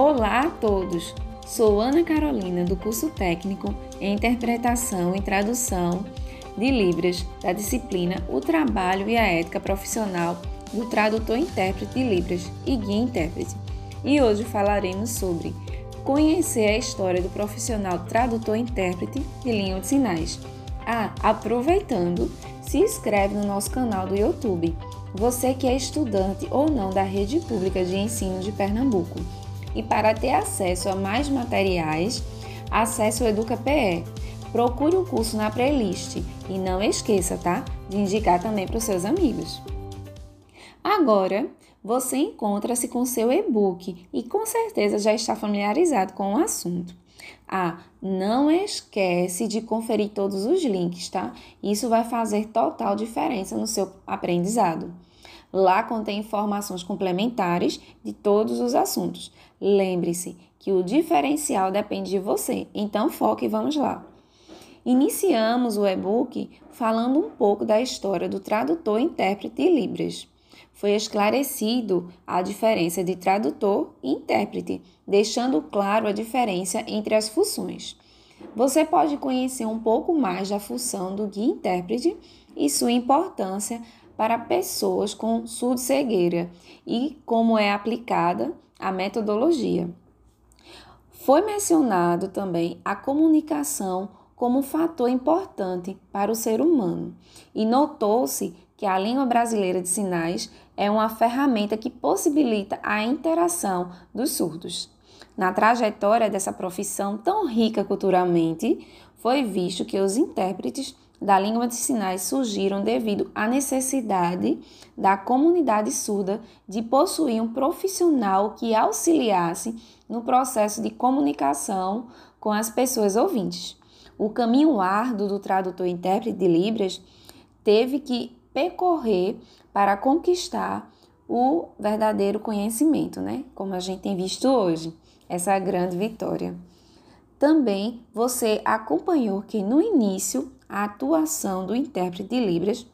Olá a todos! Sou Ana Carolina, do curso técnico em Interpretação e Tradução de Libras, da disciplina O Trabalho e a Ética Profissional do Tradutor-Intérprete de Libras e Guia Intérprete. E hoje falaremos sobre conhecer a história do profissional tradutor-intérprete de língua de sinais. Ah, aproveitando, se inscreve no nosso canal do YouTube. Você que é estudante ou não da rede pública de ensino de Pernambuco e para ter acesso a mais materiais, acesse o EducaPE. Procure o curso na playlist e não esqueça, tá? De indicar também para os seus amigos. Agora, você encontra-se com seu e-book e com certeza já está familiarizado com o assunto. Ah, não esquece de conferir todos os links, tá? Isso vai fazer total diferença no seu aprendizado. Lá contém informações complementares de todos os assuntos. Lembre-se que o diferencial depende de você, então foque e vamos lá. Iniciamos o e-book falando um pouco da história do tradutor intérprete de Libras. Foi esclarecido a diferença de tradutor e intérprete, deixando claro a diferença entre as funções. Você pode conhecer um pouco mais da função do guia intérprete e sua importância para pessoas com surdo-cegueira e como é aplicada a metodologia. Foi mencionado também a comunicação como um fator importante para o ser humano e notou-se que a língua brasileira de sinais é uma ferramenta que possibilita a interação dos surdos. Na trajetória dessa profissão tão rica culturalmente, foi visto que os intérpretes da língua de sinais surgiram devido à necessidade da comunidade surda de possuir um profissional que auxiliasse no processo de comunicação com as pessoas ouvintes. O caminho árduo do tradutor-intérprete de Libras teve que percorrer para conquistar o verdadeiro conhecimento, né? Como a gente tem visto hoje, essa grande vitória. Também você acompanhou que no início a atuação do intérprete de Libras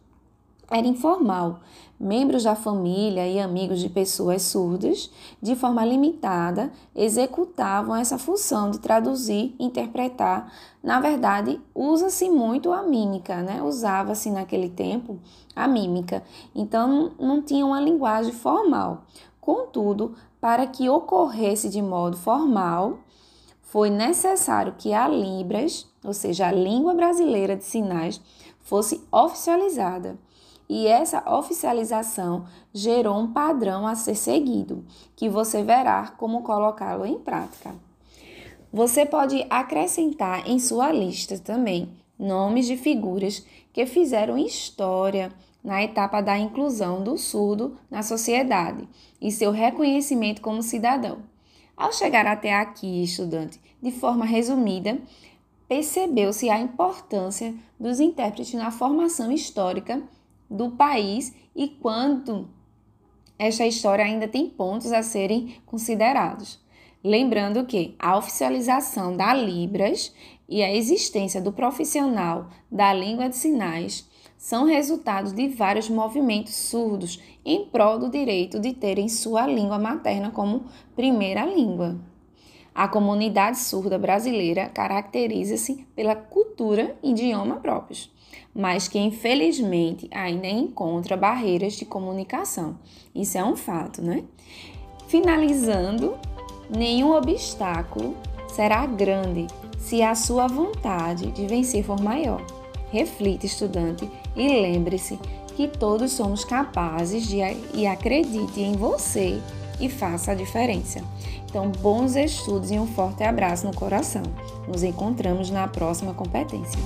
era informal. Membros da família e amigos de pessoas surdas, de forma limitada, executavam essa função de traduzir interpretar. Na verdade, usa-se muito a mímica, né? Usava-se naquele tempo a mímica. Então, não tinha uma linguagem formal. Contudo, para que ocorresse de modo formal, foi necessário que a Libras, ou seja, a língua brasileira de sinais, fosse oficializada. E essa oficialização gerou um padrão a ser seguido, que você verá como colocá-lo em prática. Você pode acrescentar em sua lista também nomes de figuras que fizeram história na etapa da inclusão do surdo na sociedade e seu reconhecimento como cidadão. Ao chegar até aqui, estudante, de forma resumida, percebeu-se a importância dos intérpretes na formação histórica do país e quanto esta história ainda tem pontos a serem considerados. Lembrando que a oficialização da Libras e a existência do profissional da língua de sinais são resultados de vários movimentos surdos em prol do direito de terem sua língua materna como primeira língua. A comunidade surda brasileira caracteriza-se pela cultura e idioma próprios, mas que infelizmente ainda encontra barreiras de comunicação. Isso é um fato, né? Finalizando, nenhum obstáculo será grande se a sua vontade de vencer for maior. Reflita, estudante, e lembre-se que todos somos capazes de e acredite em você e faça a diferença. Então, bons estudos e um forte abraço no coração. Nos encontramos na próxima competência.